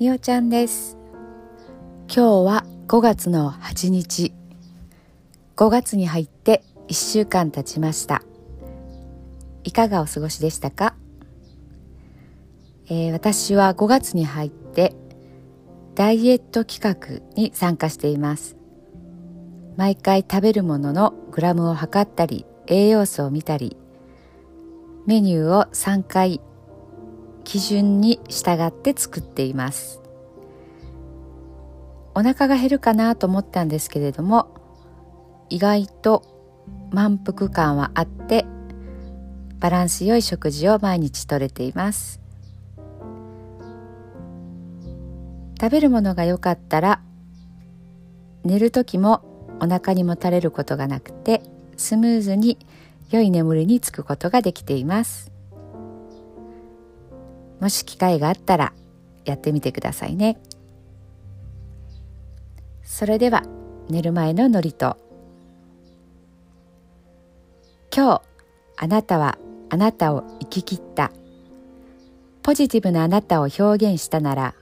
みおちゃんです。今日は5月の8日。5月に入って1週間経ちました。いかがお過ごしでしたか、えー、私は5月に入ってダイエット企画に参加しています。毎回食べるもののグラムを測ったり栄養素を見たりメニューを3回基準に従って作っています。お腹が減るかなと思ったんですけれども意外と満腹感はあってバランス良い食事を毎日とれています。食べるものが良かったら寝る時もお腹にもたれることがなくてスムーズに良い眠りにつくことができています。もし機会があったらやってみてくださいね。それでは寝る前の祝詞今日あなたはあなたを生き切った。ポジティブなあなたを表現したなら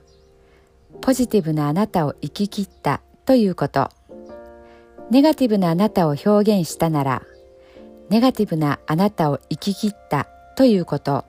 ポジティブなあなたを生き切ったということ。ネガティブなあなたを表現したならネガティブなあなたを生き切ったということ。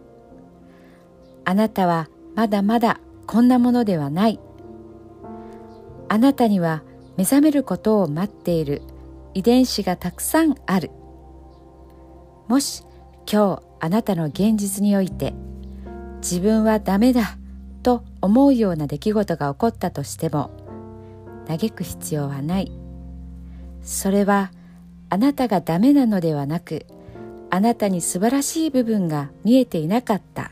あなたはまだまだこんなものではない。あなたには目覚めることを待っている。遺伝子がたくさんある。もし今日あなたの現実において自分はダメだと思うような出来事が起こったとしても嘆く必要はない。それはあなたがダメなのではなくあなたに素晴らしい部分が見えていなかった。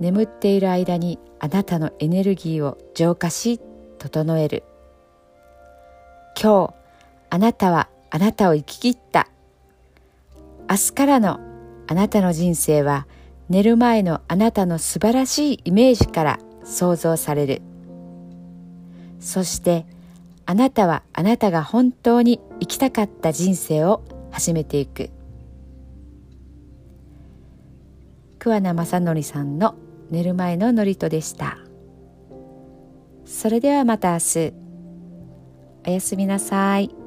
眠っている間にあなたのエネルギーを浄化し整える。今日あなたはあなたを生き切った。明日からのあなたの人生は寝る前のあなたの素晴らしいイメージから想像される。そしてあなたはあなたが本当に生きたかった人生を始めていく。桑名正則さんの寝る前の祝詞でしたそれではまた明日おやすみなさい。